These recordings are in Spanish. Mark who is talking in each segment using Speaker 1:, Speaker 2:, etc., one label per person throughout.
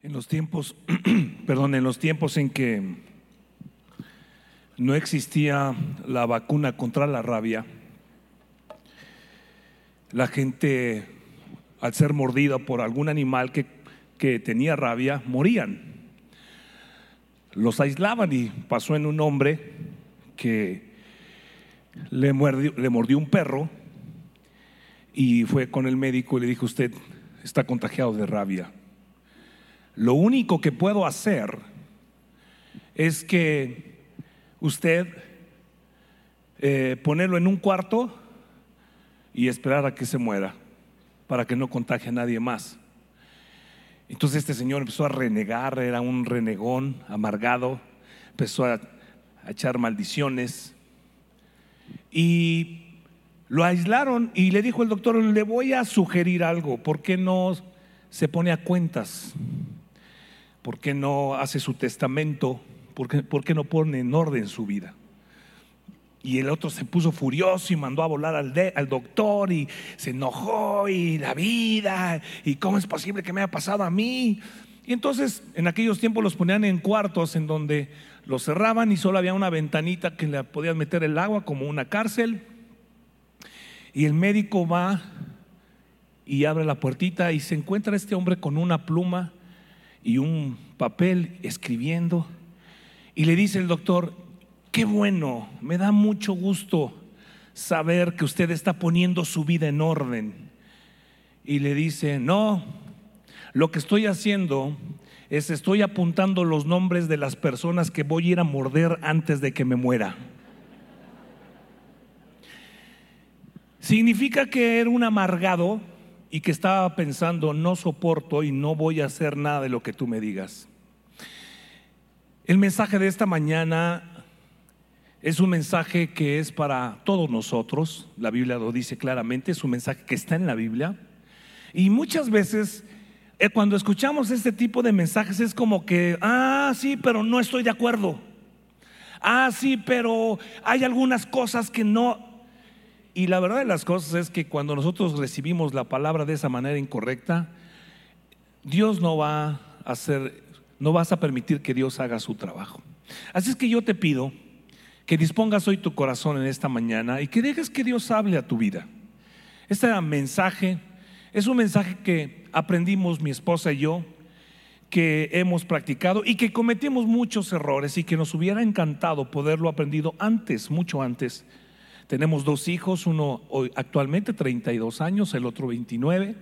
Speaker 1: En los tiempos, perdón, en los tiempos en que no existía la vacuna contra la rabia, la gente, al ser mordida por algún animal que, que tenía rabia, morían. Los aislaban y pasó en un hombre que le mordió, le mordió un perro y fue con el médico y le dijo, usted está contagiado de rabia. Lo único que puedo hacer es que usted eh, ponerlo en un cuarto y esperar a que se muera para que no contagie a nadie más. Entonces este señor empezó a renegar, era un renegón amargado, empezó a, a echar maldiciones y lo aislaron y le dijo el doctor, le voy a sugerir algo, ¿por qué no se pone a cuentas? ¿Por qué no hace su testamento? ¿Por qué, por qué no pone en orden su vida? Y el otro se puso furioso y mandó a volar al, de- al doctor y se enojó y la vida y cómo es posible que me haya pasado a mí. Y entonces en aquellos tiempos los ponían en cuartos en donde los cerraban y solo había una ventanita que le podían meter el agua como una cárcel. Y el médico va y abre la puertita y se encuentra este hombre con una pluma y un papel escribiendo. Y le dice el doctor, qué bueno, me da mucho gusto saber que usted está poniendo su vida en orden. Y le dice, no, lo que estoy haciendo es estoy apuntando los nombres de las personas que voy a ir a morder antes de que me muera. Significa que era un amargado y que estaba pensando, no soporto y no voy a hacer nada de lo que tú me digas. El mensaje de esta mañana es un mensaje que es para todos nosotros, la Biblia lo dice claramente, es un mensaje que está en la Biblia. Y muchas veces eh, cuando escuchamos este tipo de mensajes es como que, ah, sí, pero no estoy de acuerdo. Ah, sí, pero hay algunas cosas que no, y la verdad de las cosas es que cuando nosotros recibimos la palabra de esa manera incorrecta, Dios no va a hacer, no vas a permitir que Dios haga su trabajo. Así es que yo te pido que dispongas hoy tu corazón en esta mañana y que dejes que Dios hable a tu vida. Este mensaje es un mensaje que aprendimos mi esposa y yo, que hemos practicado y que cometimos muchos errores y que nos hubiera encantado poderlo aprendido antes, mucho antes. Tenemos dos hijos, uno hoy actualmente 32 años, el otro 29,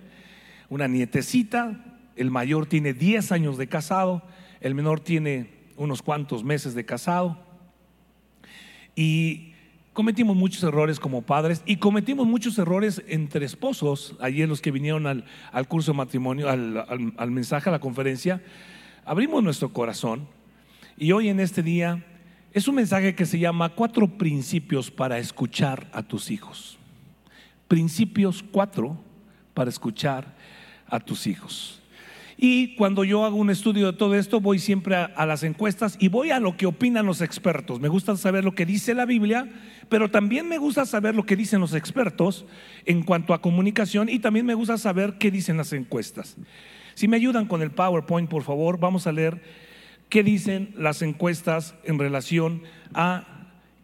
Speaker 1: una nietecita, el mayor tiene 10 años de casado, el menor tiene unos cuantos meses de casado. Y cometimos muchos errores como padres y cometimos muchos errores entre esposos. Ayer los que vinieron al, al curso de matrimonio, al, al- al mensaje, a la conferencia, abrimos nuestro corazón y hoy en este día es un mensaje que se llama Cuatro principios para escuchar a tus hijos. Principios cuatro para escuchar a tus hijos. Y cuando yo hago un estudio de todo esto, voy siempre a, a las encuestas y voy a lo que opinan los expertos. Me gusta saber lo que dice la Biblia, pero también me gusta saber lo que dicen los expertos en cuanto a comunicación y también me gusta saber qué dicen las encuestas. Si me ayudan con el PowerPoint, por favor, vamos a leer qué dicen las encuestas en relación a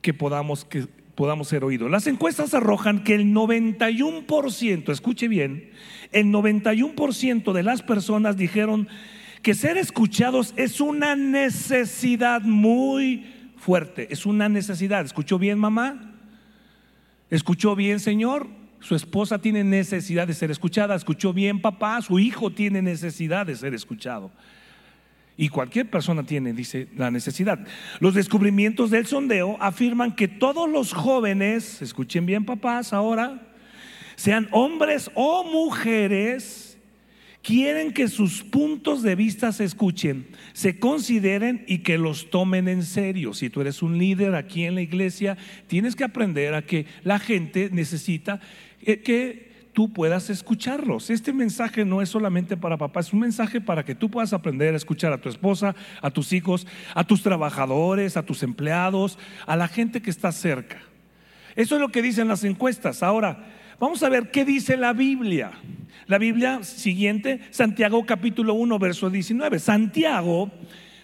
Speaker 1: que podamos, que podamos ser oídos. Las encuestas arrojan que el 91%, escuche bien, el 91% de las personas dijeron que ser escuchados es una necesidad muy fuerte, es una necesidad. ¿Escuchó bien, mamá? ¿Escuchó bien, señor? Su esposa tiene necesidad de ser escuchada. ¿Escuchó bien, papá? Su hijo tiene necesidad de ser escuchado. Y cualquier persona tiene, dice, la necesidad. Los descubrimientos del sondeo afirman que todos los jóvenes, escuchen bien papás ahora, sean hombres o mujeres, quieren que sus puntos de vista se escuchen, se consideren y que los tomen en serio. Si tú eres un líder aquí en la iglesia, tienes que aprender a que la gente necesita eh, que tú puedas escucharlos. Este mensaje no es solamente para papá, es un mensaje para que tú puedas aprender a escuchar a tu esposa, a tus hijos, a tus trabajadores, a tus empleados, a la gente que está cerca. Eso es lo que dicen las encuestas. Ahora, vamos a ver qué dice la Biblia. La Biblia siguiente, Santiago capítulo 1, verso 19. Santiago,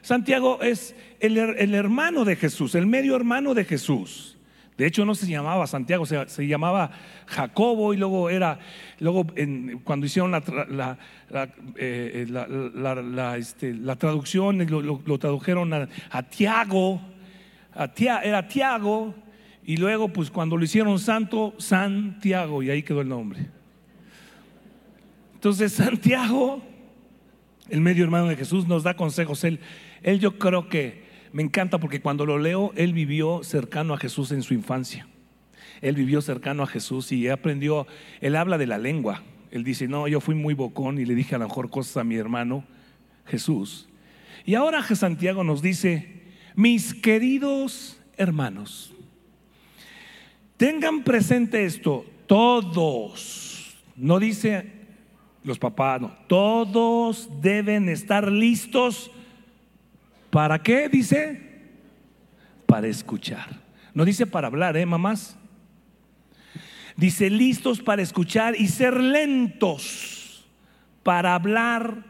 Speaker 1: Santiago es el, el hermano de Jesús, el medio hermano de Jesús. De hecho, no se llamaba Santiago, se, llamaba Jacobo y luego era, luego cuando hicieron la, la, la, eh, este, traducción, lo, tradujeron a, Tiago, era Tiago, y luego pues cuando lo hicieron santo, Santiago, y ahí quedó el nombre. Entonces Santiago, el medio hermano de Jesús, nos da consejos. Él, él yo creo que me encanta porque cuando lo leo, él vivió cercano a Jesús en su infancia. Él vivió cercano a Jesús y aprendió, él habla de la lengua. Él dice, no, yo fui muy bocón y le dije a lo mejor cosas a mi hermano Jesús. Y ahora Santiago nos dice, mis queridos hermanos, tengan presente esto, todos, no dice los papás, no, todos deben estar listos ¿Para qué? Dice, para escuchar. No dice para hablar, ¿eh, mamás? Dice, listos para escuchar y ser lentos para hablar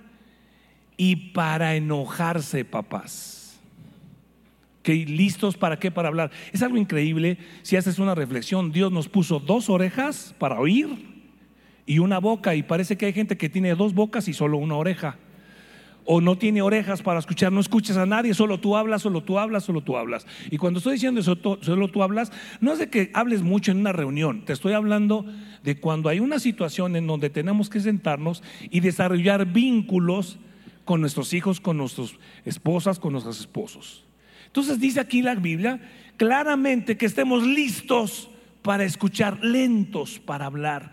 Speaker 1: y para enojarse, papás. ¿Que listos para qué? Para hablar. Es algo increíble si haces una reflexión. Dios nos puso dos orejas para oír y una boca y parece que hay gente que tiene dos bocas y solo una oreja o no tiene orejas para escuchar, no escuchas a nadie, solo tú hablas, solo tú hablas, solo tú hablas. Y cuando estoy diciendo eso, solo tú hablas, no es de que hables mucho en una reunión, te estoy hablando de cuando hay una situación en donde tenemos que sentarnos y desarrollar vínculos con nuestros hijos, con nuestras esposas, con nuestros esposos. Entonces dice aquí la Biblia claramente que estemos listos para escuchar, lentos para hablar.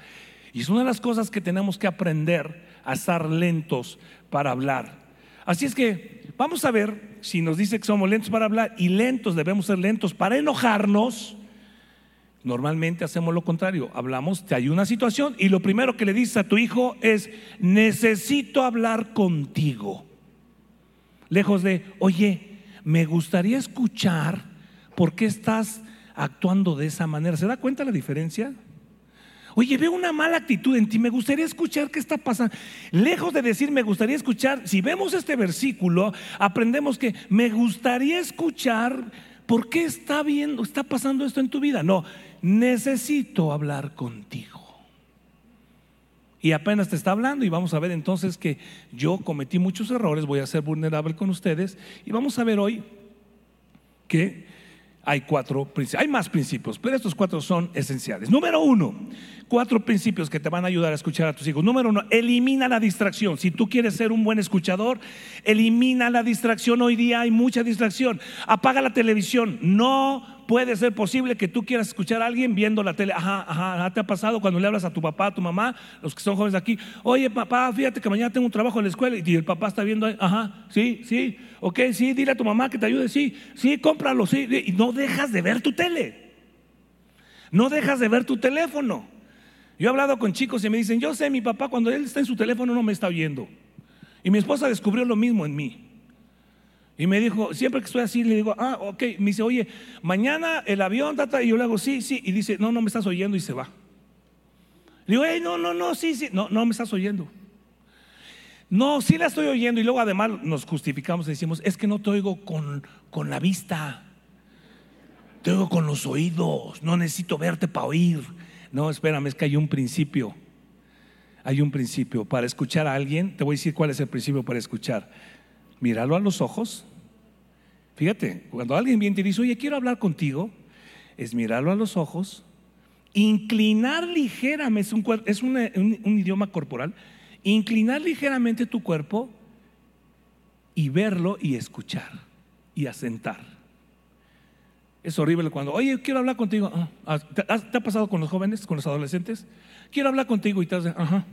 Speaker 1: Y es una de las cosas que tenemos que aprender a estar lentos para hablar. Así es que vamos a ver si nos dice que somos lentos para hablar y lentos debemos ser lentos para enojarnos. Normalmente hacemos lo contrario, hablamos, te hay una situación y lo primero que le dices a tu hijo es, necesito hablar contigo. Lejos de, oye, me gustaría escuchar por qué estás actuando de esa manera. ¿Se da cuenta la diferencia? Oye, veo una mala actitud en ti, me gustaría escuchar qué está pasando. Lejos de decir me gustaría escuchar, si vemos este versículo, aprendemos que me gustaría escuchar por qué está viendo, está pasando esto en tu vida. No, necesito hablar contigo. Y apenas te está hablando y vamos a ver entonces que yo cometí muchos errores, voy a ser vulnerable con ustedes y vamos a ver hoy que hay cuatro principios, hay más principios, pero estos cuatro son esenciales. Número uno, cuatro principios que te van a ayudar a escuchar a tus hijos. Número uno, elimina la distracción. Si tú quieres ser un buen escuchador, elimina la distracción. Hoy día hay mucha distracción. Apaga la televisión. No puede ser posible que tú quieras escuchar a alguien viendo la tele. Ajá, ajá, ¿te ha pasado cuando le hablas a tu papá, a tu mamá, los que son jóvenes aquí? Oye, papá, fíjate que mañana tengo un trabajo en la escuela y el papá está viendo ahí. Ajá, sí, sí, ok, sí, dile a tu mamá que te ayude, sí, sí, cómpralo, sí. Y no dejas de ver tu tele. No dejas de ver tu teléfono. Yo he hablado con chicos y me dicen, yo sé, mi papá cuando él está en su teléfono no me está oyendo. Y mi esposa descubrió lo mismo en mí. Y me dijo, siempre que estoy así, le digo, ah, ok. Me dice, oye, mañana el avión, tata. Y yo le hago, sí, sí. Y dice, no, no me estás oyendo y se va. Le digo, hey, no, no, no, sí, sí. No, no me estás oyendo. No, sí la estoy oyendo. Y luego además nos justificamos y decimos, es que no te oigo con, con la vista. Te oigo con los oídos. No necesito verte para oír. No, espérame, es que hay un principio. Hay un principio. Para escuchar a alguien, te voy a decir cuál es el principio para escuchar míralo a los ojos. Fíjate, cuando alguien viene y dice, oye, quiero hablar contigo, es mirarlo a los ojos, inclinar ligeramente, es, un, un idioma corporal, inclinar ligeramente tu cuerpo y verlo y escuchar y asentar. Es horrible cuando, oye, quiero hablar contigo. Ah, ah, ¿te, ha pasado con los jóvenes, con los adolescentes? Quiero hablar contigo y te hacen, ajá,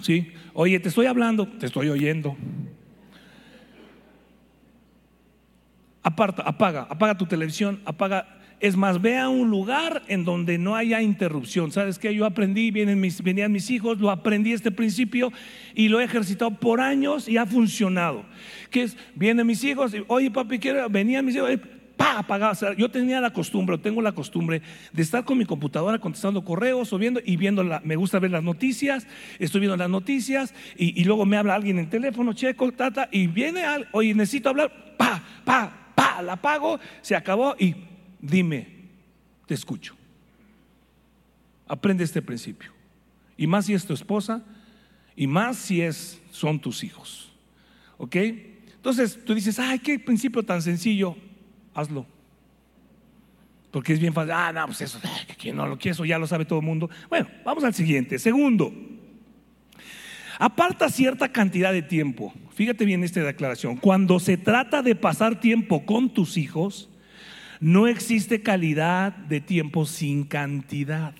Speaker 1: sí. Oye, te estoy hablando, te estoy oyendo. Aparta, apaga, apaga tu televisión, apaga. Es más, ve a un lugar en donde no haya interrupción. ¿Sabes qué? Yo aprendí, vienen mis, venían mis hijos, lo aprendí este principio y lo he ejercitado por años y ha funcionado. Que es, vienen mis hijos, oye papi, quiero, venían mis hijos, pa, apagaba. yo tenía la costumbre, tengo la costumbre de estar con mi computadora contestando correos o viendo y viendo, la, me gusta ver las noticias, estoy viendo las noticias y, luego me habla alguien en teléfono, checo, tata, y viene, al, oye, necesito hablar, pa, pa, pa, la apago, se acabó y dime, te escucho. Aprende este principio. Y más si es tu esposa, y más si es, son tus hijos. ¿Ok? Entonces tú dices, ay, qué principio tan sencillo hazlo. Porque es bien fácil, ah, no, pues eso, no lo quiere, eso ya lo sabe todo el mundo. Bueno, vamos al siguiente. Segundo, aparta cierta cantidad de tiempo. Fíjate bien esta declaración. Cuando se trata de pasar tiempo con tus hijos, no existe calidad de tiempo sin cantidad.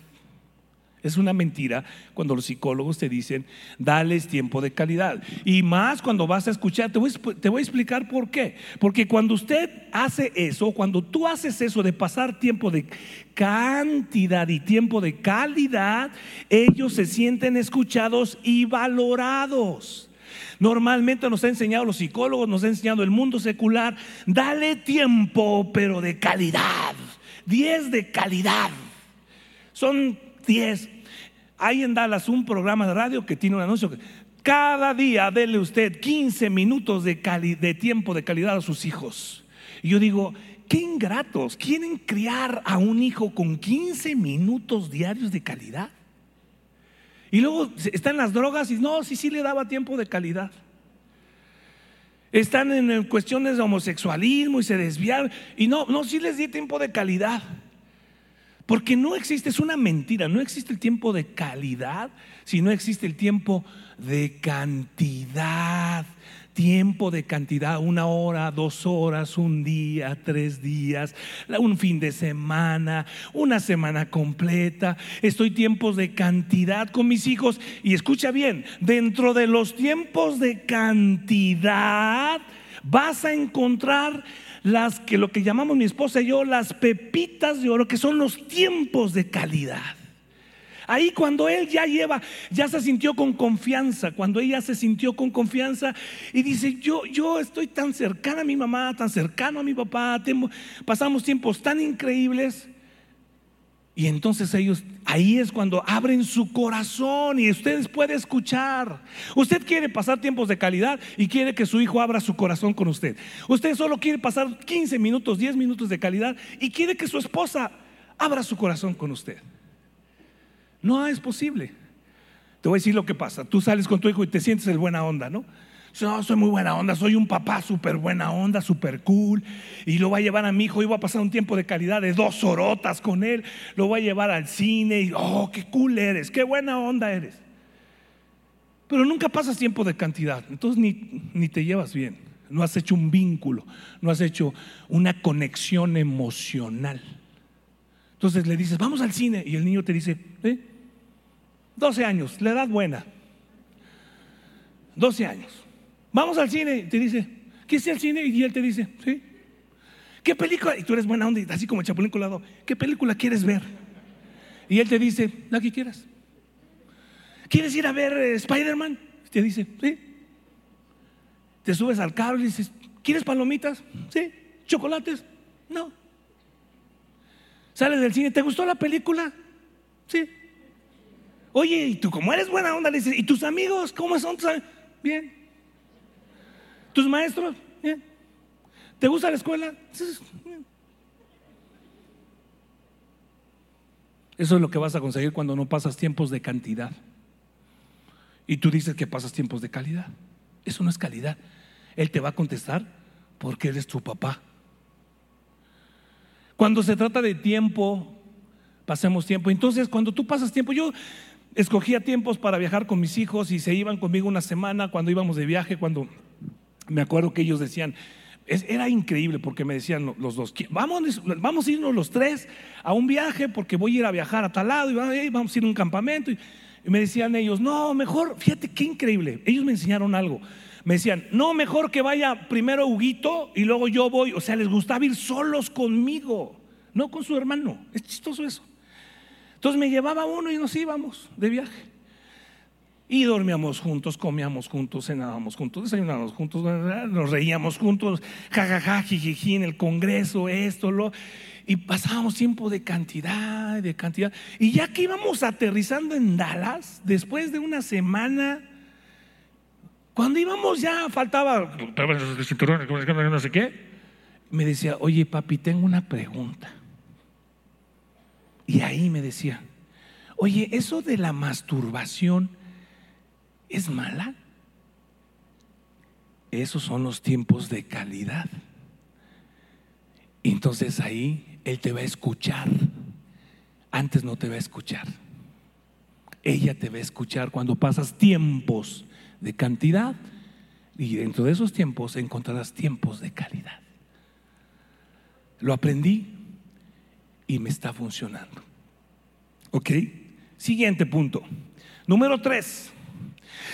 Speaker 1: Es una mentira cuando los psicólogos te dicen, dales tiempo de calidad. Y más cuando vas a escuchar, te voy, te voy, a explicar por qué. Porque cuando usted hace eso, cuando tú haces eso de pasar tiempo de cantidad y tiempo de calidad, ellos se sienten escuchados y valorados. Normalmente nos ha enseñado los psicólogos, nos ha enseñado el mundo secular, dale tiempo, pero de calidad. 10 de calidad. Son 10 hay en Dallas un programa de radio que tiene un anuncio que cada día dele usted 15 minutos de, de tiempo de calidad a sus hijos. Y yo digo, qué ingratos, ¿quieren criar a un hijo con 15 minutos diarios de calidad? Y luego están las drogas y no, sí, sí le daba tiempo de calidad. Están en cuestiones de homosexualismo y se desvían. Y no, no, sí les di tiempo de calidad. Porque no existe, es una mentira, no existe el tiempo de calidad, sino existe el tiempo de cantidad. Tiempo de cantidad, una hora, dos horas, un día, tres días, un fin de semana, una semana completa. Estoy tiempos de cantidad con mis hijos. Y escucha bien, dentro de los tiempos de cantidad vas a encontrar las que lo que llamamos mi esposa y yo las pepitas de oro, que son los tiempos de calidad. Ahí cuando él ya lleva, ya se sintió con confianza, cuando ella se sintió con confianza y dice, yo, yo estoy tan cercana a mi mamá, tan cercano a mi papá, pasamos tiempos tan increíbles y entonces ellos, ahí es cuando abren su corazón y ustedes pueden escuchar. Usted quiere pasar tiempos de calidad y quiere que su hijo abra su corazón con usted. Usted solo quiere pasar 15 minutos, 10 minutos de calidad y quiere que su esposa abra su corazón con usted. No es posible. Te voy a decir lo que pasa. Tú sales con tu hijo y te sientes el buena onda, ¿no? No, soy muy buena onda, soy un papá súper buena onda, súper cool. Y lo voy a llevar a mi hijo y voy a pasar un tiempo de calidad de dos horotas con él. Lo voy a llevar al cine y, oh, qué cool eres, qué buena onda eres. Pero nunca pasas tiempo de cantidad, entonces ni, ni te llevas bien. No has hecho un vínculo, no has hecho una conexión emocional. Entonces le dices, vamos al cine. Y el niño te dice, ¿eh? 12 años, la edad buena. 12 años. Vamos al cine. Te dice, ¿qué es el cine? Y él te dice, ¿sí? ¿Qué película? Y tú eres buena onda, así como el chapulín colado. ¿Qué película quieres ver? Y él te dice, la que quieras. ¿Quieres ir a ver eh, Spider-Man? Te dice, sí. Te subes al carro y dices, ¿quieres palomitas? Sí. ¿Chocolates? No. Sales del cine, ¿te gustó la película? Sí. Oye, y tú como eres buena onda, le dices, ¿y tus amigos cómo son? Bien. ¿Tus maestros? ¿Te gusta la escuela? Eso es lo que vas a conseguir cuando no pasas tiempos de cantidad. Y tú dices que pasas tiempos de calidad. Eso no es calidad. Él te va a contestar porque eres tu papá. Cuando se trata de tiempo, pasemos tiempo. Entonces, cuando tú pasas tiempo, yo escogía tiempos para viajar con mis hijos y se iban conmigo una semana cuando íbamos de viaje, cuando me acuerdo que ellos decían, era increíble porque me decían los dos, vamos, vamos a irnos los tres a un viaje porque voy a ir a viajar a tal lado y vamos a ir a un campamento. Y, me decían ellos, no, mejor, fíjate qué increíble. Ellos me enseñaron algo. Me decían, no, mejor que vaya primero Huguito y luego yo voy. O sea, les gustaba ir solos conmigo, no con su hermano. Es chistoso eso. Entonces me llevaba uno y nos íbamos de viaje. Y dormíamos juntos, comíamos juntos, cenábamos juntos, desayunábamos juntos, nos reíamos juntos, jajaja, jijiji, en el Congreso, esto, lo. Y pasábamos tiempo de cantidad, de cantidad. Y ya que íbamos aterrizando en Dallas, después de una semana, cuando íbamos ya faltaba, no sé qué, me decía, oye papi, tengo una pregunta. Y ahí me decía, oye, eso de la masturbación es mala. Esos son los tiempos de calidad. Entonces ahí Él te va a escuchar. Antes no te va a escuchar. Ella te va a escuchar cuando pasas tiempos de cantidad y dentro de esos tiempos encontrarás tiempos de calidad. Lo aprendí y me está funcionando. ¿Ok? Siguiente punto. Número tres.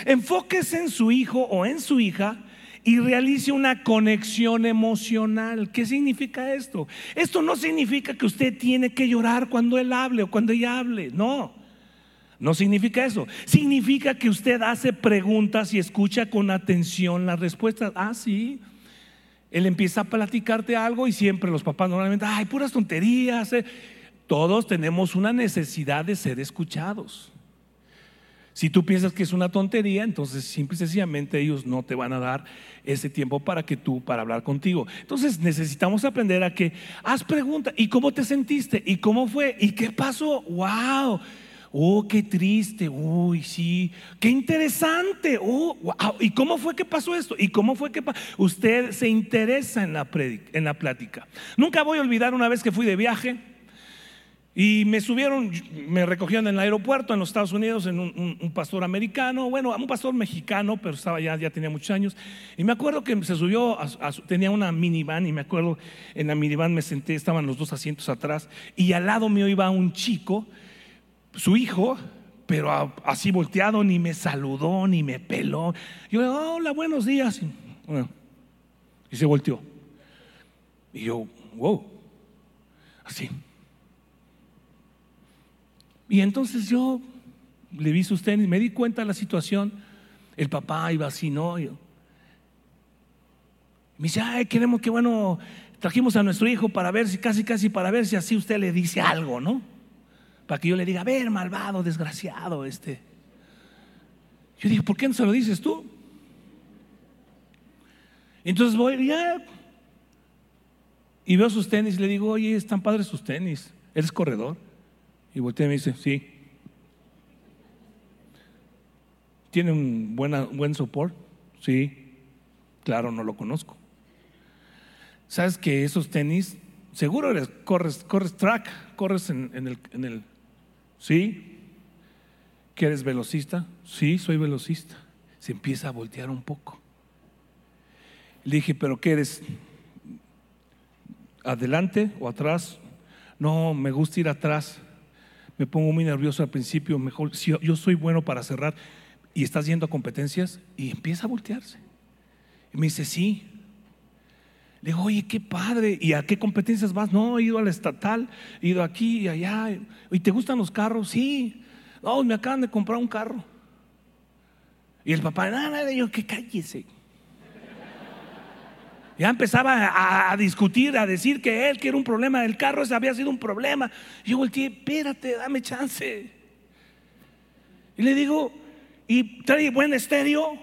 Speaker 1: Enfóquese en su hijo o en su hija y realice una conexión emocional. ¿Qué significa esto? Esto no significa que usted tiene que llorar cuando él hable o cuando ella hable. No. No significa eso. Significa que usted hace preguntas y escucha con atención las respuestas. Ah, sí. Él empieza a platicarte algo y siempre los papás normalmente, ay, puras tonterías. Eh". Todos tenemos una necesidad de ser escuchados. Si tú piensas que es una tontería, entonces simple y sencillamente ellos no te van a dar ese tiempo para que tú, para hablar contigo. Entonces necesitamos aprender a que haz preguntas. ¿Y cómo te sentiste? ¿Y cómo fue? ¿Y qué pasó? ¡Wow! Oh, qué triste. Uy, sí. Qué interesante. Oh, wow. ¿Y cómo fue que pasó esto? ¿Y cómo fue que pasó? Usted se interesa en la, en la plática. Nunca voy a olvidar una vez que fui de viaje y me subieron, me recogieron en el aeropuerto en los Estados Unidos en un, pastor americano, bueno, un pastor mexicano, pero estaba ya, ya tenía muchos años. Y me acuerdo que se subió, tenía una minivan y me acuerdo en la minivan me senté, estaban los dos asientos atrás y al lado mío iba un chico, su hijo, pero así volteado, ni me saludó, ni me peló. Yo, hola, buenos días. y se volteó. Y yo, wow, así. Y entonces yo le vi sus tenis, me di cuenta de la situación. El papá iba así, ¿no? me dice, ay, queremos que, bueno, trajimos a nuestro hijo para ver si, casi, casi para ver si así usted le dice algo, ¿no? Para que yo le diga, a ver, malvado, desgraciado, este. Yo dije, ¿por qué no se lo dices tú? Entonces voy. Y veo sus tenis le digo, oye, están padres sus tenis. Eres corredor. Y voltea y me dice, sí. ¿Tiene un buena, buen soporte? Sí. Claro, no lo conozco. ¿Sabes que esos tenis, seguro eres, corres, corres track, corres en, el, en el... Sí. ¿Que eres velocista? Sí, soy velocista. Se empieza a voltear un poco. Le dije, ¿pero qué eres? ¿Adelante o atrás? No, me gusta ir atrás me pongo muy nervioso al principio, mejor, si yo, soy bueno para cerrar y estás yendo a competencias y empieza a voltearse. Y me dice, sí. Le digo, oye, qué padre. ¿Y a qué competencias vas? No, he ido al estatal, he ido aquí y allá. ¿Y te gustan los carros? Sí. No, me acaban de comprar un carro. Y el papá, nada, nada, yo, que cállese. Ya empezaba a, discutir, a decir que él, que era un problema del carro, ese había sido un problema. Yo volteé, espérate, dame chance. Y le digo, ¿y trae buen estéreo?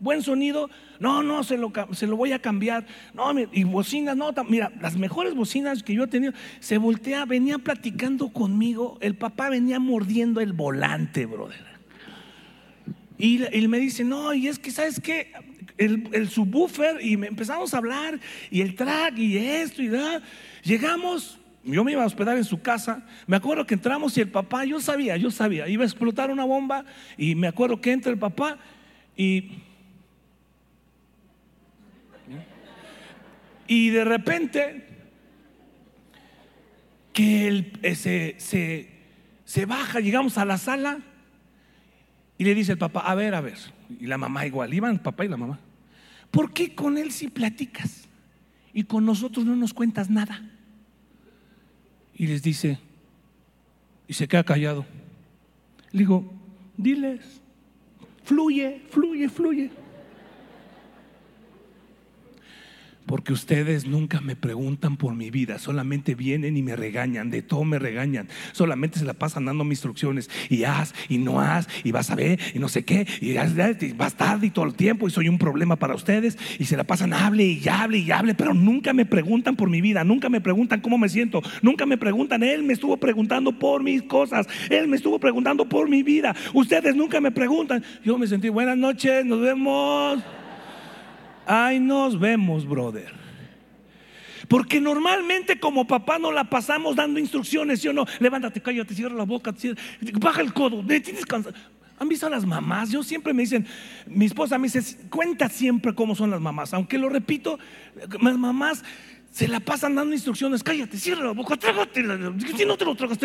Speaker 1: ¿Buen sonido? No, no, se lo, voy a cambiar. No, y bocinas, no, mira, las mejores bocinas que yo he tenido, se voltea, venía platicando conmigo, el papá venía mordiendo el volante, brother. Y él me dice, no, y es que, ¿sabes qué? El, subwoofer y empezamos a hablar y el track y esto y da. Llegamos, yo me iba a hospedar en su casa. Me acuerdo que entramos y el papá, yo sabía, yo sabía, iba a explotar una bomba y me acuerdo que entra el papá y y de repente que él eh, se, se, se baja, llegamos a la sala y le dice el papá, a ver, a ver, y la mamá igual, iban el papá y la mamá. ¿Por qué con él sí platicas y con nosotros no nos cuentas nada? Y les dice, y se queda callado. Le digo, diles, fluye, fluye, fluye. Porque ustedes nunca me preguntan por mi vida, solamente vienen y me regañan, de todo me regañan, solamente se la pasan dando instrucciones y haz y no haz y vas a ver y no sé qué y vas tarde y todo el tiempo y soy un problema para ustedes y se la pasan hable y hable y hable, pero nunca me preguntan por mi vida, nunca me preguntan cómo me siento, nunca me preguntan, él me estuvo preguntando por mis cosas, él me estuvo preguntando por mi vida, ustedes nunca me preguntan, yo me sentí buenas noches, nos vemos. Ay, nos vemos, brother. Porque normalmente como papá no la pasamos dando instrucciones, ¿sí o no? Levántate, cállate, cierra la boca, baja el codo, tienes cansado. ¿Han visto a las mamás? Yo siempre me dicen, mi esposa me dice, cuenta siempre cómo son las mamás. Aunque lo repito, las mamás se la pasan dando instrucciones. Cállate, cierra la boca, trágate. Si no te lo tragas,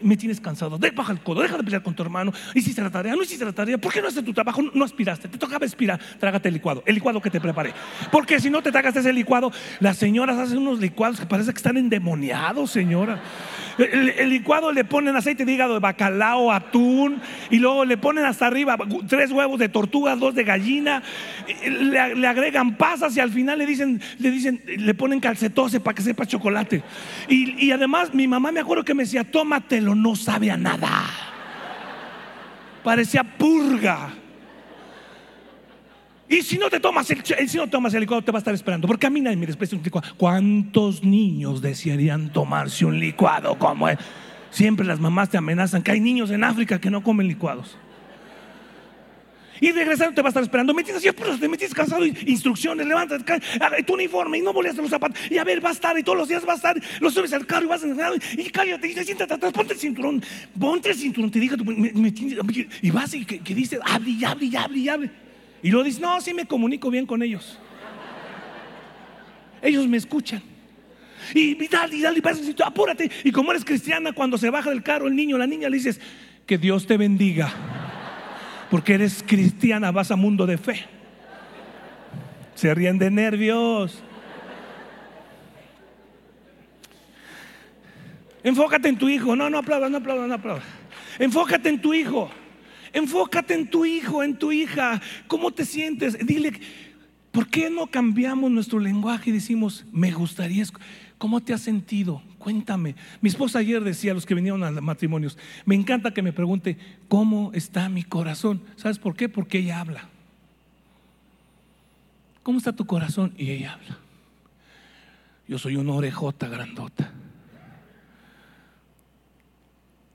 Speaker 1: me tienes cansado. De, baja el codo, deja de pelear con tu hermano. Hiciste la tarea, no hiciste la tarea. ¿Por qué no haces tu trabajo? No aspiraste. Te tocaba aspirar. Trágate el licuado, el licuado que te preparé. Porque si no te tragas ese licuado, las señoras hacen unos licuados que parece que están endemoniados, señora. El, licuado le ponen aceite de hígado de bacalao, atún, y luego le ponen hasta arriba tres huevos de tortuga, dos de gallina, le, agregan pasas y al final le dicen, le dicen, le ponen calcetose para que sepa chocolate. Y, y además mi mamá me acuerdo que me decía, tómatelo, no sabe a nada. Parecía purga. Y si no te tomas el, si no tomas el licuado, te va a estar esperando. Porque a mí nadie me desprecia un licuado. ¿Cuántos niños desearían tomarse un licuado como él? Siempre las mamás te amenazan que hay niños en África que no comen licuados. Y regresando te va a estar esperando. Me tienes, te metiste cansado. Instrucciones, levántate, tu uniforme y no volvías a los zapatos. Y a ver, va a estar y todos los días va a estar. Lo subes al carro y vas a y cállate y siéntate atrás, ponte el cinturón, ponte el cinturón, te digo, y vas y que, dices, hable y hable y hable y hable. Y luego dice, no, sí me comunico bien con ellos. Ellos me escuchan. Y, dale, y dale, y apúrate. Y como eres cristiana, cuando se baja del carro el niño, la niña le dices, que Dios te bendiga. Porque eres cristiana, vas a mundo de fe. Se ríen de nervios. Enfócate en tu hijo. No, no aplaudas, no aplaudas, no aplaudas. Enfócate en tu hijo. Enfócate en tu hijo, en tu hija. ¿Cómo te sientes? Dile, ¿por qué no cambiamos nuestro lenguaje y decimos, me gustaría... ¿Cómo te has sentido? Cuéntame. Mi esposa ayer decía a los que vinieron a matrimonios, me encanta que me pregunte, ¿cómo está mi corazón? ¿Sabes por qué? Porque ella habla. ¿Cómo está tu corazón? Y ella habla. Yo soy una orejota grandota.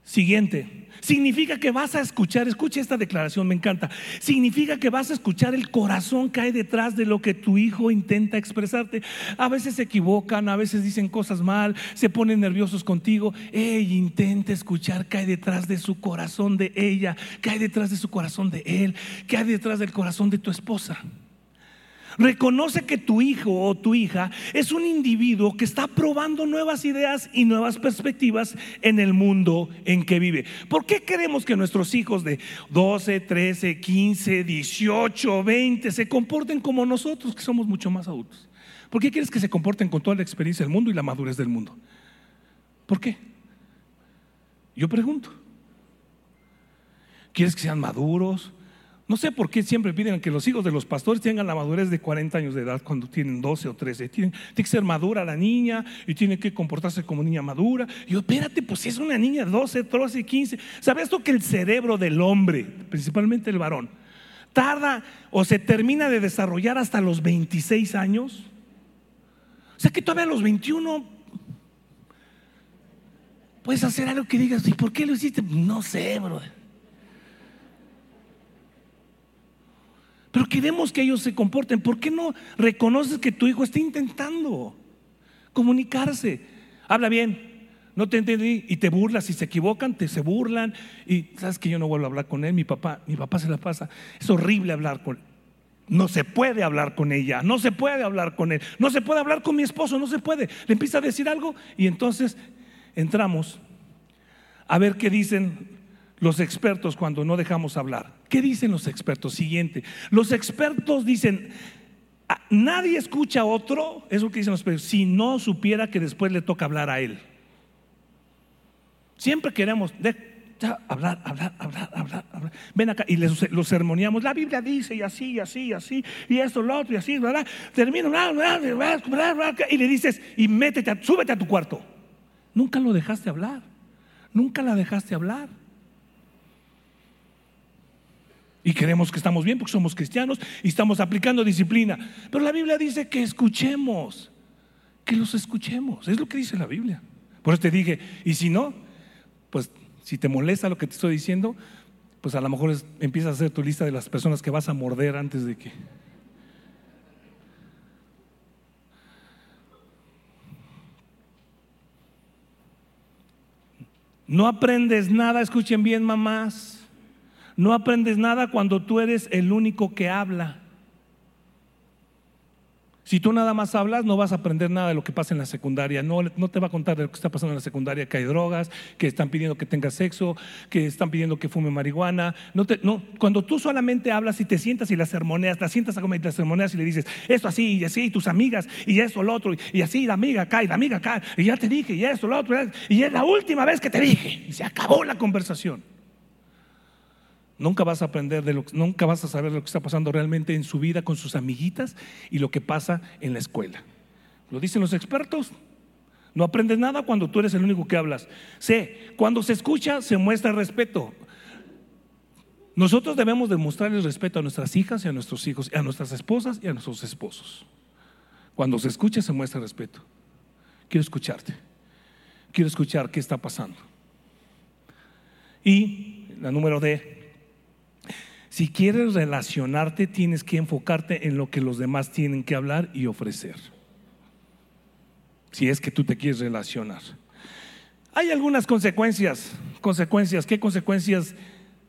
Speaker 1: Siguiente. Significa que vas a escuchar, escucha esta declaración, me encanta. Significa que vas a escuchar el corazón que hay detrás de lo que tu hijo intenta expresarte. A veces se equivocan, a veces dicen cosas mal, se ponen nerviosos contigo. Ella intenta escuchar qué hay detrás de su corazón de ella, qué hay detrás de su corazón de él, qué hay detrás del corazón de tu esposa. Reconoce que tu hijo o tu hija es un individuo que está probando nuevas ideas y nuevas perspectivas en el mundo en que vive. ¿Por qué queremos que nuestros hijos de 12, 13, 15, 18, 20 se comporten como nosotros, que somos mucho más adultos? ¿Por qué quieres que se comporten con toda la experiencia del mundo y la madurez del mundo? ¿Por qué? Yo pregunto. ¿Quieres que sean maduros? No sé por qué siempre piden que los hijos de los pastores tengan la madurez de 40 años de edad cuando tienen 12 o 13. tiene que ser madura la niña y tiene que comportarse como niña madura. Y yo, espérate, pues si es una niña de 12, 13, 15. ¿Sabes tú que el cerebro del hombre, principalmente el varón, tarda o se termina de desarrollar hasta los 26 años? O sea que todavía a los 21 puedes hacer algo que digas, ¿y por qué lo hiciste? No sé, brother. Pero queremos que ellos se comporten. ¿Por qué no reconoces que tu hijo está intentando comunicarse? Habla bien, no te entendí y te burlas. Si se equivocan, te se burlan. Y sabes que yo no vuelvo a hablar con él. Mi papá, mi papá se la pasa. Es horrible hablar con él. No se puede hablar con ella, no se puede hablar con él, no se puede hablar con mi esposo, no se puede. Le empieza a decir algo y entonces entramos a ver qué dicen los expertos cuando no dejamos hablar. ¿Qué dicen los expertos? Siguiente. Los expertos dicen, nadie escucha a otro, es lo que dicen los expertos, si no supiera que después le toca hablar a él. Siempre queremos, hablar, hablar, hablar, hablar, hablar. Ven acá y les, los sermoneamos. La Biblia dice y así, y así, y así, y esto, lo otro, y así, ¿verdad? Termina, y le dices, y métete, súbete a tu cuarto. Nunca lo dejaste hablar. Nunca la dejaste hablar. Y creemos que estamos bien porque somos cristianos y estamos aplicando disciplina. Pero la Biblia dice que escuchemos, que los escuchemos. Es lo que dice la Biblia. Por eso te dije, y si no, pues si te molesta lo que te estoy diciendo, pues a lo mejor empiezas a hacer tu lista de las personas que vas a morder antes de que... No aprendes nada, escuchen bien mamás, no aprendes nada cuando tú eres el único que habla. Si tú nada más hablas, no vas a aprender nada de lo que pasa en la secundaria. No, no te va a contar de lo que está pasando en la secundaria, que hay drogas, que están pidiendo que tengas sexo, que están pidiendo que fume marihuana. No te, no, cuando tú solamente hablas y te sientas y las sermoneas, te sientas a comer y las sermoneas y le dices, esto así y así, y tus amigas, y eso, lo otro, y así, la amiga acá, y la amiga acá, y ya te dije, y eso, lo otro, y es la última vez que te dije. Y se acabó la conversación. Nunca vas a aprender de lo nunca vas a saber lo que está pasando realmente en su vida con sus amiguitas y lo que pasa en la escuela. Lo dicen los expertos. No aprendes nada cuando tú eres el único que hablas. Sé, cuando se escucha se muestra respeto. Nosotros debemos demostrarles respeto a nuestras hijas y a nuestros hijos, a nuestras esposas y a nuestros esposos. Cuando se escucha se muestra respeto. Quiero escucharte. Quiero escuchar qué está pasando. Y la número D, si quieres relacionarte, tienes que enfocarte en lo que los demás tienen que hablar y ofrecer. Si es que tú te quieres relacionar. Hay algunas consecuencias. Consecuencias. ¿Qué consecuencias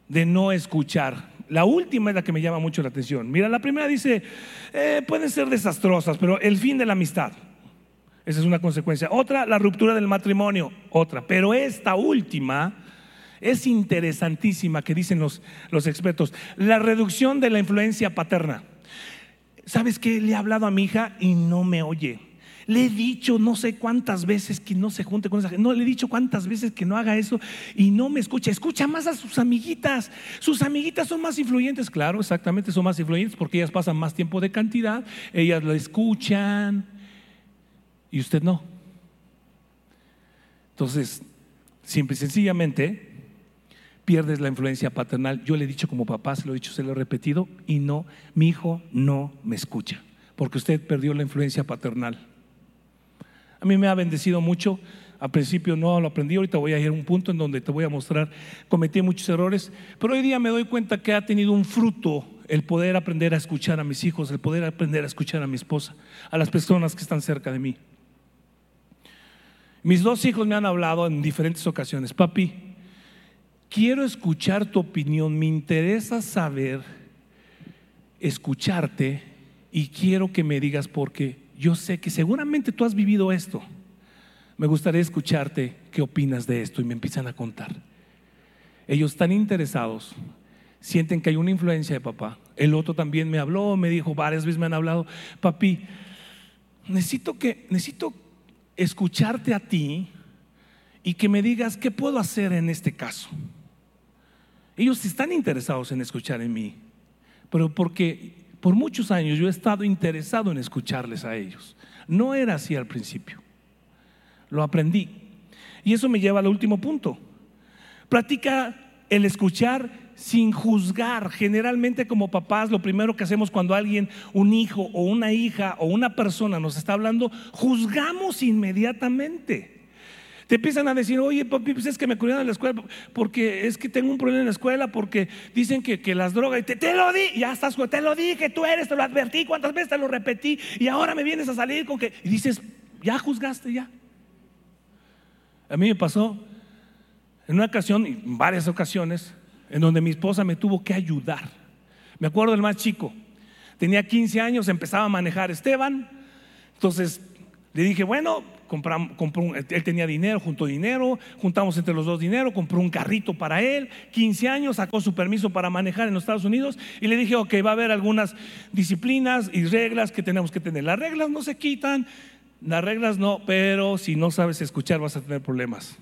Speaker 1: de no escuchar? La última es la que me llama mucho la atención. Mira, la primera dice, eh, pueden ser desastrosas, pero el fin de la amistad. Esa es una consecuencia. Otra, la ruptura del matrimonio. Otra. Pero esta última es interesantísima que dicen los, los expertos. La reducción de la influencia paterna. ¿Sabes qué? Le he hablado a mi hija y no me oye. Le he dicho no sé cuántas veces que no se junte con esa gente. No, le he dicho cuántas veces que no haga eso y no me escucha. Escucha más a sus amiguitas. Sus amiguitas son más influyentes. Claro, exactamente, son más influyentes porque ellas pasan más tiempo de cantidad. Ellas lo escuchan y usted no. Entonces, simple y sencillamente, pierdes la influencia paternal. Yo le he dicho como papá, se lo he dicho, se lo he repetido, y no, mi hijo no me escucha, porque usted perdió la influencia paternal. A mí me ha bendecido mucho. Al principio no lo aprendí, ahorita voy a ir a un punto en donde te voy a mostrar, cometí muchos errores, pero hoy día me doy cuenta que ha tenido un fruto el poder aprender a escuchar a mis hijos, el poder aprender a escuchar a mi esposa, a las personas que están cerca de mí. Mis dos hijos me han hablado en diferentes ocasiones, papi, quiero escuchar tu opinión, me interesa saber, escucharte y quiero que me digas porque yo sé que seguramente tú has vivido esto. Me gustaría escucharte qué opinas de esto y me empiezan a contar. Ellos están interesados, sienten que hay una influencia de papá. El otro también me habló, me dijo, varias veces me han hablado, papi, necesito que necesito escucharte a ti y que me digas qué puedo hacer en este caso. Ellos están interesados en escuchar en mí, pero porque por muchos años yo he estado interesado en escucharles a ellos. No era así al principio. Lo aprendí. Y eso me lleva al último punto. Practica el escuchar sin juzgar. Generalmente como papás lo primero que hacemos cuando alguien, un hijo o una hija o una persona nos está hablando, juzgamos inmediatamente. Te empiezan a decir, oye, papi, pues es que me cuidan en la escuela porque es que tengo un problema en la escuela porque dicen que, las drogas, y te, te lo di, ya estás, te lo dije, tú eres, te lo advertí, cuántas veces te lo repetí y ahora me vienes a salir con que, y dices, ya juzgaste, ya. A mí me pasó en una ocasión, en varias ocasiones, en donde mi esposa me tuvo que ayudar. Me acuerdo del más chico, tenía 15 años, empezaba a manejar Esteban, entonces le dije, bueno, él tenía dinero, juntó dinero, juntamos entre los dos dinero, compró un carrito para él, 15 años, sacó su permiso para manejar en los Estados Unidos y le dije, ok, va a haber algunas disciplinas y reglas que tenemos que tener. Las reglas no se quitan, las reglas no, pero si no sabes escuchar vas a tener problemas.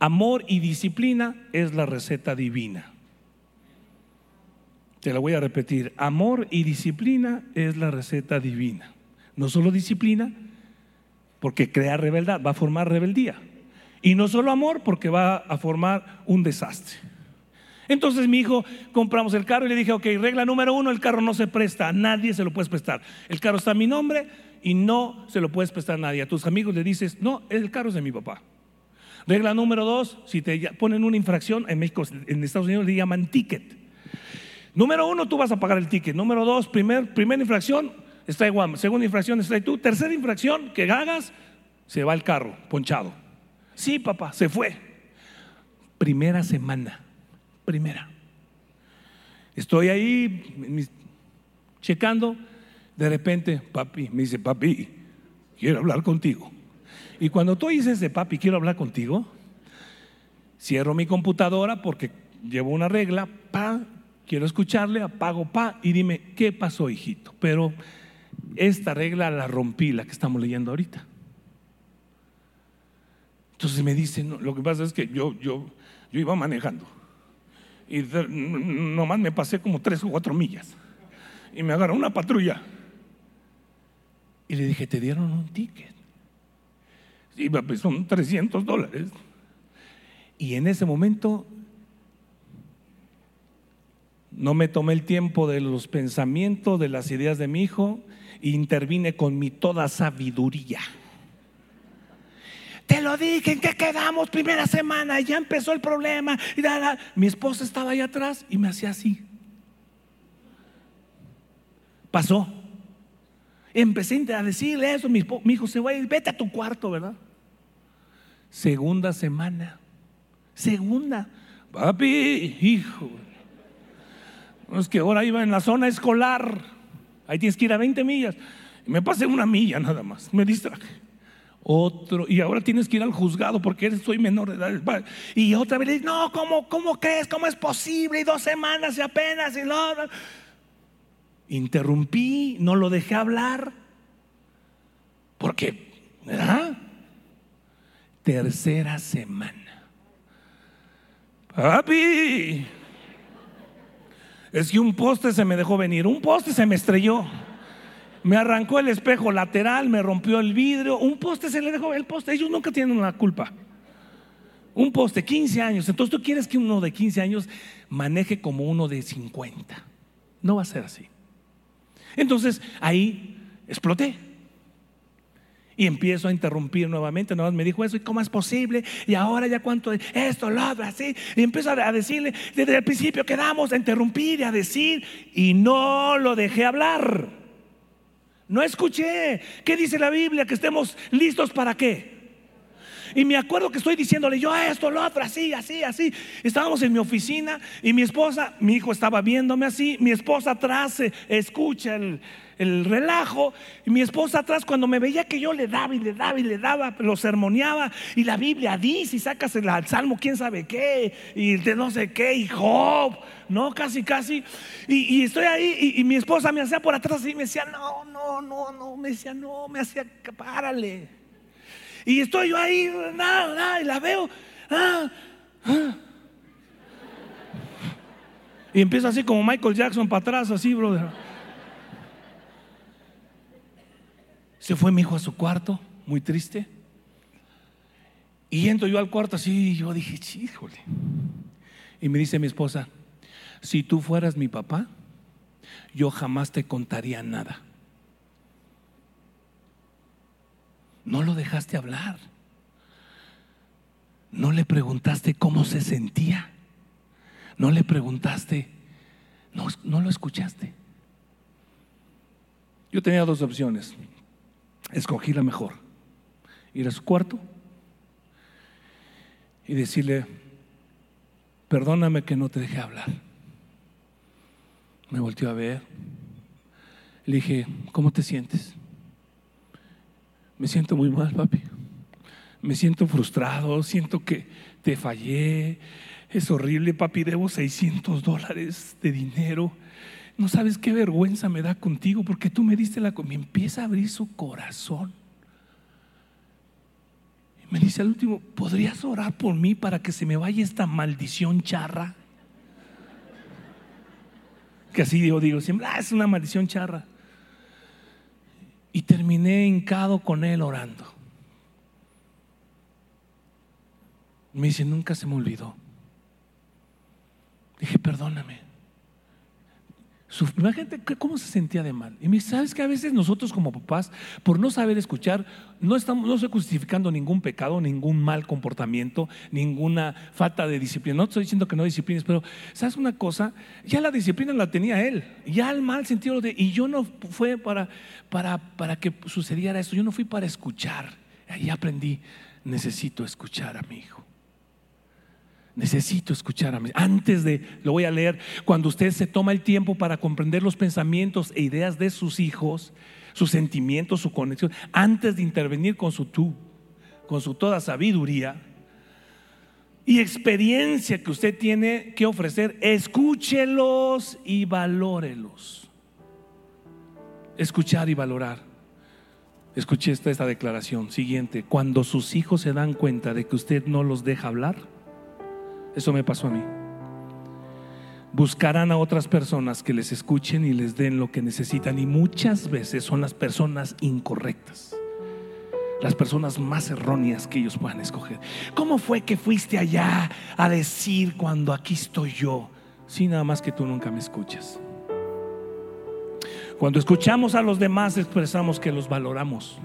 Speaker 1: Amor y disciplina es la receta divina. Te la voy a repetir. Amor y disciplina es la receta divina. No solo disciplina, porque crea rebeldad, va a formar rebeldía. Y no solo amor, porque va a formar un desastre. Entonces mi hijo compramos el carro y le dije, ok, regla número uno, el carro no se presta, a nadie se lo puedes prestar. El carro está a mi nombre y no se lo puedes prestar a nadie. A tus amigos le dices, no, el carro es de mi papá. Regla número dos, si te ponen una infracción, en México, en Estados Unidos le llaman ticket. Número uno, tú vas a pagar el ticket. Número dos, primer, primera infracción, está igual. Segunda infracción, está tú. Tercera infracción que hagas, se va el carro, ponchado. Sí, papá, se fue. Primera semana primera. Estoy ahí checando, de repente, papi, me dice, papi, quiero hablar contigo. Y cuando tú dices de papi, quiero hablar contigo, cierro mi computadora porque llevo una regla, pa, quiero escucharle, apago pa y dime, ¿qué pasó, hijito? Pero esta regla la rompí, la que estamos leyendo ahorita. Entonces me dice, lo que pasa es que yo, yo, yo iba manejando y nomás me pasé como tres o cuatro millas. Y me agarró una patrulla. Y le dije, te dieron un ticket. Y pues son 300 dólares. Y en ese momento no me tomé el tiempo de los pensamientos, de las ideas de mi hijo, intervine con mi toda sabiduría. Te lo dije, ¿en qué quedamos? Primera semana, ya empezó el problema. Y Mi esposa estaba ahí atrás y me hacía así. Pasó. Empecé a decirle eso. Mi, hijo se va a ir, vete a tu cuarto, ¿verdad? Segunda semana. Segunda. Papi, hijo. es que ahora iba en la zona escolar. Ahí tienes que ir a 20 millas. Me pasé una milla nada más. Me distraje otro, y ahora tienes que ir al juzgado porque soy menor de edad. Y otra vez no, ¿cómo, ¿cómo crees? ¿Cómo es posible? Y dos semanas y apenas. Y no, Interrumpí, no lo dejé hablar. Porque, ¿verdad? Tercera semana. Papi, es que un poste se me dejó venir, un poste se me estrelló. Me arrancó el espejo lateral, me rompió el vidrio, un poste se le dejó, el poste, ellos nunca tienen la culpa. Un poste, 15 años. Entonces tú quieres que uno de 15 años maneje como uno de 50. No va a ser así. Entonces ahí exploté. Y empiezo a interrumpir nuevamente. Nada más me dijo eso, ¿y cómo es posible? Y ahora ya cuánto, esto, lo otro, así. Y empiezo a decirle, desde el principio quedamos a interrumpir y a decir, y no lo dejé hablar. No escuché. ¿Qué dice la Biblia? Que estemos listos para qué. Y me acuerdo que estoy diciéndole yo esto, lo otro, así, así, así. Estábamos en mi oficina y mi esposa, mi hijo estaba viéndome así, mi esposa atrás escucha el, el relajo. Y mi esposa atrás, cuando me veía que yo le daba y le daba y le daba, lo sermoneaba. Y la Biblia dice, y sacas el, salmo, quién sabe qué, y de no sé qué, y Job, no, casi, casi. Y, estoy ahí, y, mi esposa me hacía por atrás y me decía, no, no, no, no, me decía, no, me hacía, párale. Y estoy yo ahí, nada, nada, y la veo, ah, ah. Y empieza así como Michael Jackson para atrás, así, brother. Se fue mi hijo a su cuarto, muy triste. Y entro yo al cuarto así, y yo dije, híjole. Y me dice mi esposa, si tú fueras mi papá, yo jamás te contaría nada. No lo dejaste hablar. No le preguntaste cómo se sentía. No le preguntaste, no, no lo escuchaste. Yo tenía dos opciones escogí la mejor. Ir a su cuarto y decirle, perdóname que no te dejé hablar. Me volteó a ver. Le dije, ¿cómo te sientes? Me siento muy mal, papi. Me siento frustrado, siento que te fallé. Es horrible, papi, debo 600 dólares de dinero no sabes qué vergüenza me da contigo porque tú me diste la... Me empieza a abrir su corazón. Me dice al último, ¿podrías orar por mí para que se me vaya esta maldición charra? Que así digo, digo siempre, ah, es una maldición charra. Y terminé hincado con él orando. Me dice, nunca se me olvidó. Dije, perdóname. Imagínate cómo se sentía de mal. Y me sabes que a veces nosotros como papás, por no saber escuchar, no estamos, no estoy justificando ningún pecado, ningún mal comportamiento, ninguna falta de disciplina. No estoy diciendo que no disciplines, pero ¿sabes una cosa? Ya la disciplina la tenía él, ya el mal sentido de, y yo no fue para, para, para que sucediera esto, yo no fui para escuchar. Ahí aprendí, necesito escuchar a mi hijo. Necesito escuchar a mí. Antes de, lo voy a leer, cuando usted se toma el tiempo para comprender los pensamientos e ideas de sus hijos, sus sentimientos, su conexión, antes de intervenir con su tú, con su toda sabiduría y experiencia que usted tiene que ofrecer, escúchelos y valórelos. Escuchar y valorar. Escuche esta, esta declaración siguiente. Cuando sus hijos se dan cuenta de que usted no los deja hablar, eso me pasó a mí. Buscarán a otras personas que les escuchen y les den lo que necesitan. Y muchas veces son las personas incorrectas. Las personas más erróneas que ellos puedan escoger. ¿Cómo fue que fuiste allá a decir cuando aquí estoy yo? Sí, nada más que tú nunca me escuchas. Cuando escuchamos a los demás expresamos que los valoramos.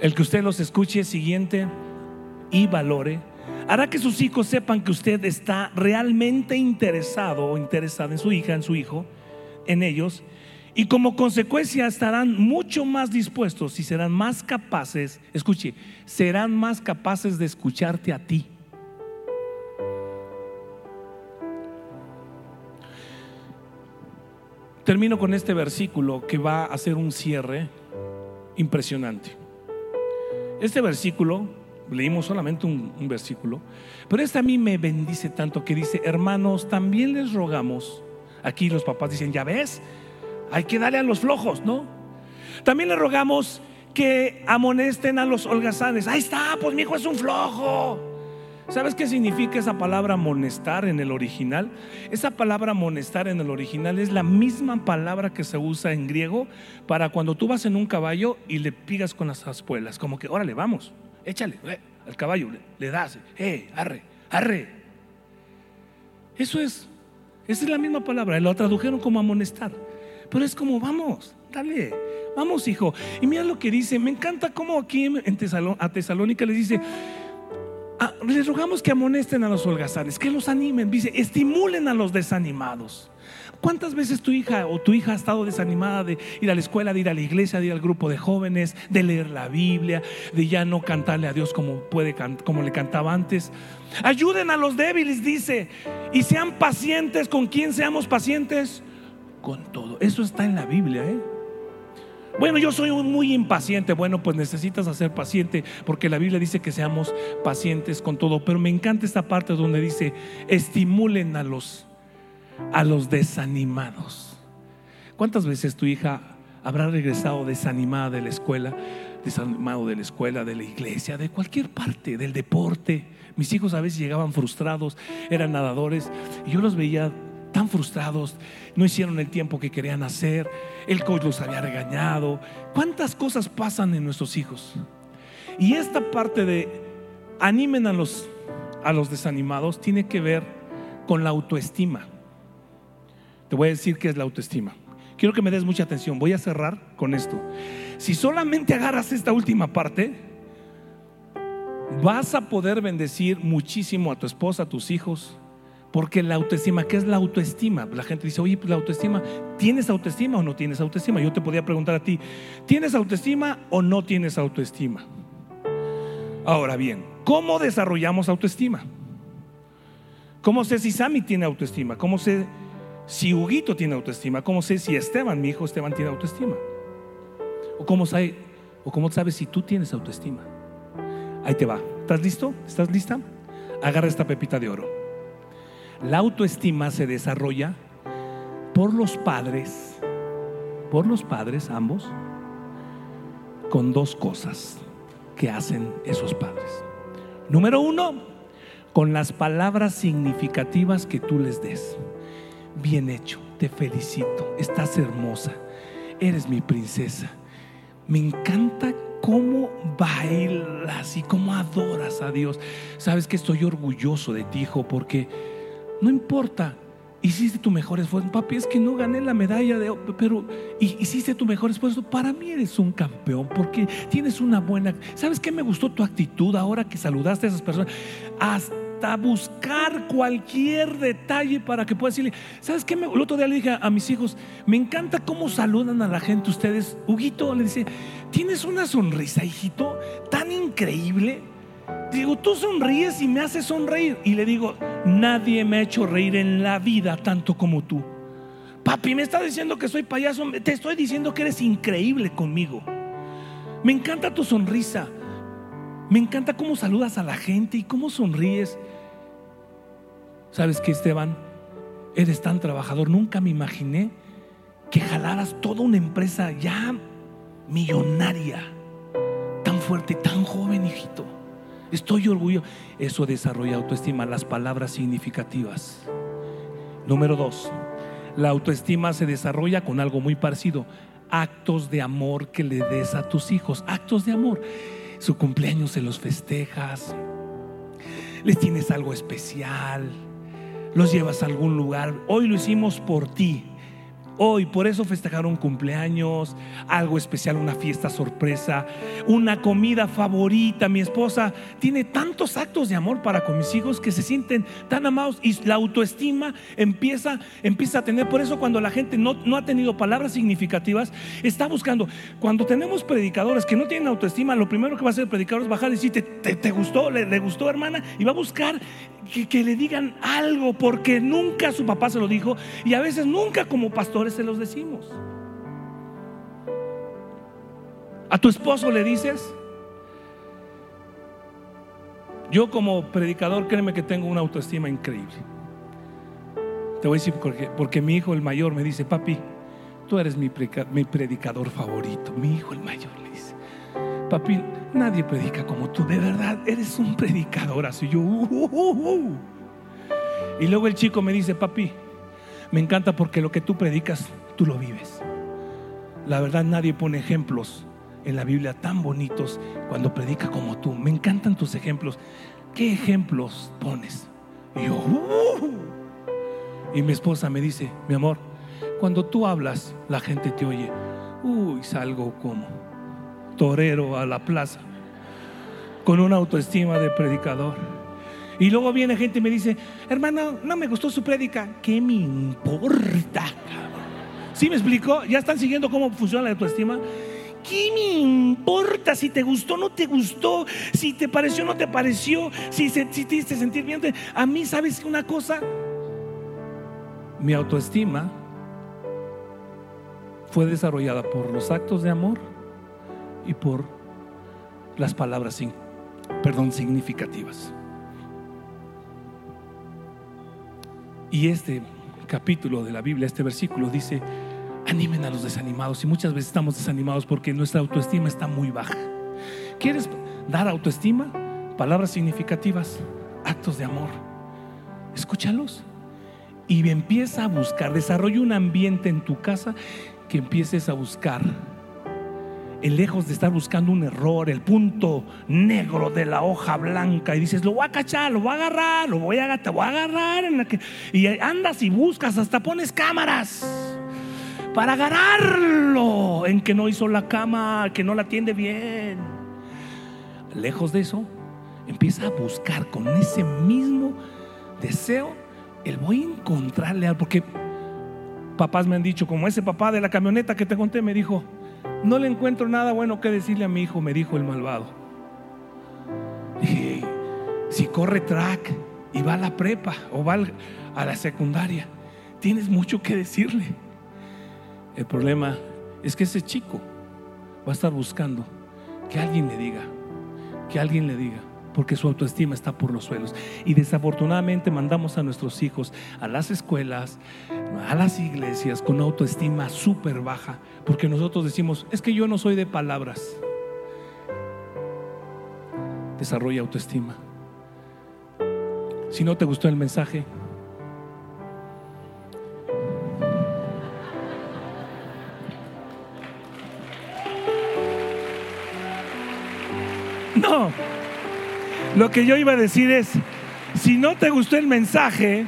Speaker 1: El que usted los escuche siguiente y valore hará que sus hijos sepan que usted está realmente interesado o interesada en su hija, en su hijo, en ellos, y como consecuencia estarán mucho más dispuestos y serán más capaces, escuche, serán más capaces de escucharte a ti. Termino con este versículo que va a ser un cierre impresionante. Este versículo, leímos solamente un, versículo, pero este a mí me bendice tanto que dice, hermanos, también les rogamos, aquí los papás dicen, ya ves, hay que darle a los flojos, ¿no? También les rogamos que amonesten a los holgazanes. Ahí está, pues mi hijo es un flojo. ¿Sabes qué significa esa palabra amonestar en el original? Esa palabra amonestar en el original es la misma palabra que se usa en griego para cuando tú vas en un caballo y le pigas con las aspuelas, como que, órale, vamos, échale eh, al caballo, le, das, eh, arre, arre. Eso es, esa es la misma palabra, lo tradujeron como amonestar, pero es como, vamos, dale, vamos hijo. Y mira lo que dice, me encanta cómo aquí en a Tesalónica les dice, Ah, les rogamos que amonesten a los holgazanes, que los animen, dice, estimulen a los desanimados. ¿Cuántas veces tu hija o tu hija ha estado desanimada de ir a la escuela, de ir a la iglesia, de ir al grupo de jóvenes, de leer la Biblia, de ya no cantarle a Dios como puede como le cantaba antes? Ayuden a los débiles, dice, y sean pacientes. ¿Con quién seamos pacientes? Con todo. Eso está en la Biblia, ¿eh? Bueno, yo soy muy impaciente. Bueno, pues necesitas hacer paciente porque la Biblia dice que seamos pacientes con todo. Pero me encanta esta parte donde dice, estimulen a los, a los desanimados. ¿Cuántas veces tu hija habrá regresado desanimada de la escuela, desanimado de la escuela, de la iglesia, de cualquier parte, del deporte? Mis hijos a veces llegaban frustrados, eran nadadores, y yo los veía tan frustrados, no hicieron el tiempo que querían hacer, el coach los había regañado. ¿Cuántas cosas pasan en nuestros hijos? Y esta parte de animen a los, a los desanimados tiene que ver con la autoestima. Te voy a decir qué es la autoestima. Quiero que me des mucha atención. Voy a cerrar con esto. Si solamente agarras esta última parte, vas a poder bendecir muchísimo a tu esposa, a tus hijos, porque la autoestima, ¿qué es la autoestima? La gente dice, oye, pues la autoestima, ¿tienes autoestima o no tienes autoestima? Yo te podía preguntar a ti, ¿tienes autoestima o no tienes autoestima? Ahora bien, ¿cómo desarrollamos autoestima? ¿Cómo sé si Sammy tiene autoestima? ¿Cómo sé si Huguito tiene autoestima? ¿Cómo sé si Esteban, mi hijo Esteban, tiene autoestima? ¿O cómo, sabe, ¿O cómo sabes si tú tienes autoestima? Ahí te va. ¿Estás listo? ¿Estás lista? Agarra esta pepita de oro. La autoestima se desarrolla por los padres, por los padres ambos, con dos cosas que hacen esos padres. Número uno, con las palabras significativas que tú les des. Bien hecho, te felicito, estás hermosa, eres mi princesa. Me encanta cómo bailas y cómo adoras a Dios. Sabes que estoy orgulloso de ti, hijo, porque no importa hiciste tu mejor esfuerzo. Papi, es que no gané la medalla de pero hiciste tu mejor esfuerzo. Para mí eres un campeón porque tienes una buena. ¿Sabes qué me gustó tu actitud ahora que saludaste a esas personas? Hasta buscar cualquier detalle para que puedas decirle, ¿sabes qué? El otro día le dije a mis hijos, me encanta cómo saludan a la gente ustedes. Huguito le dice, tienes una sonrisa, hijito, tan increíble Digo, tú sonríes y me haces sonreír. Y le digo, nadie me ha hecho reír en la vida tanto como tú. Papi, me está diciendo que soy payaso. Te estoy diciendo que eres increíble conmigo. Me encanta tu sonrisa. Me encanta cómo saludas a la gente y cómo sonríes. ¿Sabes qué, Esteban? Eres tan trabajador. Nunca me imaginé que jalaras toda una empresa ya millonaria, tan fuerte, tan joven, hijito. Estoy orgulloso. Eso desarrolla autoestima, las palabras significativas. Número dos, la autoestima se desarrolla con algo muy parecido. Actos de amor que le des a tus hijos. Actos de amor. Su cumpleaños se los festejas. Les tienes algo especial. Los llevas a algún lugar. Hoy lo hicimos por ti hoy. Por eso festejaron cumpleaños, algo especial, una fiesta sorpresa, una comida favorita. Mi esposa tiene tantos actos de amor para con mis hijos que se sienten tan amados y la autoestima empieza, empieza a tener. Por eso cuando la gente no, no ha tenido palabras significativas, está buscando. Cuando tenemos predicadores que no tienen autoestima, lo primero que va a hacer el predicador es bajar y decir, ¿te, gustó? ¿Le, ¿Le, gustó, hermana? Y va a buscar que, que le digan algo porque nunca su papá se lo dijo y a veces nunca como pastor se los decimos. A tu esposo le dices, yo como predicador, créeme que tengo una autoestima increíble. Te voy a decir porque, porque mi hijo el mayor me dice, papi, tú eres mi, predicador favorito. Mi hijo el mayor le dice, papi, nadie predica como tú, de verdad, eres un predicador así. Yo, uh, uh, uh, y luego el chico me dice, papi, me encanta porque lo que tú predicas, tú lo vives. La verdad nadie pone ejemplos en la Biblia tan bonitos cuando predica como tú. Me encantan tus ejemplos. ¿Qué ejemplos pones? Y yo, uh". y mi esposa me dice, mi amor, cuando tú hablas, la gente te oye. Uy, salgo como torero a la plaza, con una autoestima de predicador. Y luego viene gente y me dice, hermano, no me gustó su prédica. ¿Qué me importa? ¿Sí me explico? ¿Ya están siguiendo cómo funciona la autoestima? ¿Qué me importa si te gustó o no te gustó? Si te pareció o no te pareció? Si, se, te hiciste sentir bien. A mí, ¿sabes una cosa? Mi autoestima fue desarrollada por los actos de amor y por las palabras, perdón, significativas. Y este capítulo de la Biblia, este versículo dice, animen a los desanimados. Y muchas veces estamos desanimados porque nuestra autoestima está muy baja. ¿Quieres dar autoestima? Palabras significativas, actos de amor. Escúchalos. Y empieza a buscar, desarrolla un ambiente en tu casa que empieces a buscar el lejos de estar buscando un error, el punto negro de la hoja blanca y dices, lo voy a cachar, lo voy a agarrar, lo voy a, te voy a agarrar en la que... y andas y buscas, hasta pones cámaras para agarrarlo en que no hizo la cama, que no la atiende bien. Lejos de eso, empieza a buscar con ese mismo deseo, el voy a encontrarle algo, porque papás me han dicho, como ese papá de la camioneta que te conté me dijo, no le encuentro nada bueno que decirle a mi hijo, me dijo el malvado. Dije, si corre track y va a la prepa o va a la secundaria, tienes mucho que decirle. El problema es que ese chico va a estar buscando que alguien le diga, que alguien le diga, porque su autoestima está por los suelos. Y desafortunadamente mandamos a nuestros hijos a las escuelas, a las iglesias con autoestima súper baja, porque nosotros decimos, es que yo no soy de palabras. desarrolla autoestima. Si no te gustó el mensaje, no. Lo que yo iba a decir es, si no te gustó el mensaje,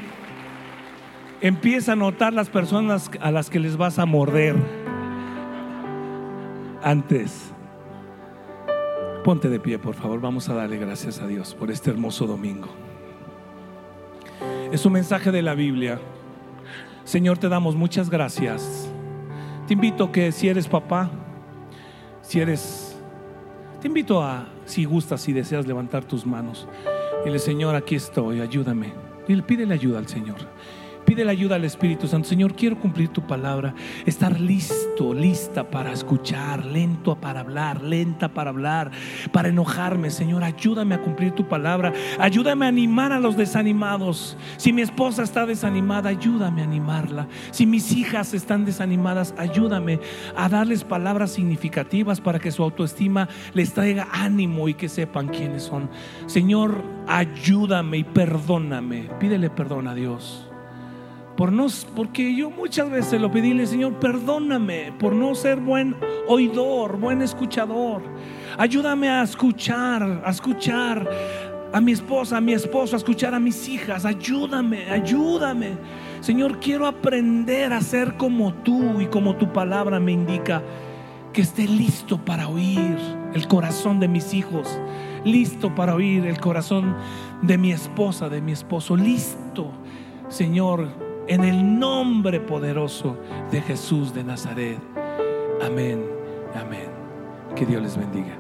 Speaker 1: empieza a notar las personas a las que les vas a morder antes. Ponte de pie, por favor. Vamos a darle gracias a Dios por este hermoso domingo. Es un mensaje de la Biblia. Señor, te damos muchas gracias. Te invito que si eres papá, si eres, te invito a, si gustas, si deseas levantar tus manos. Dile, Señor, aquí estoy, ayúdame. Dile, pídele ayuda al Señor. Pide la ayuda al Espíritu Santo. Señor, quiero cumplir tu palabra. Estar listo, lista para escuchar, lento para hablar, lenta para hablar, para enojarme. Señor, ayúdame a cumplir tu palabra. Ayúdame a animar a los desanimados. Si mi esposa está desanimada, ayúdame a animarla. Si mis hijas están desanimadas, ayúdame a darles palabras significativas para que su autoestima les traiga ánimo y que sepan quiénes son. Señor, ayúdame y perdóname. Pídele perdón a Dios por no, porque yo muchas veces lo pedí, Señor, perdóname por no ser buen oidor, buen escuchador. Ayúdame a escuchar, a escuchar a mi esposa, a mi esposo, a escuchar a mis hijas. Ayúdame, ayúdame. Señor, quiero aprender a ser como tú y como tu palabra me indica. Que esté listo para oír el corazón de mis hijos. Listo para oír el corazón de mi esposa, de mi esposo. Listo, Señor en el nombre poderoso de Jesús de Nazaret. Amén, amén. Que Dios les bendiga.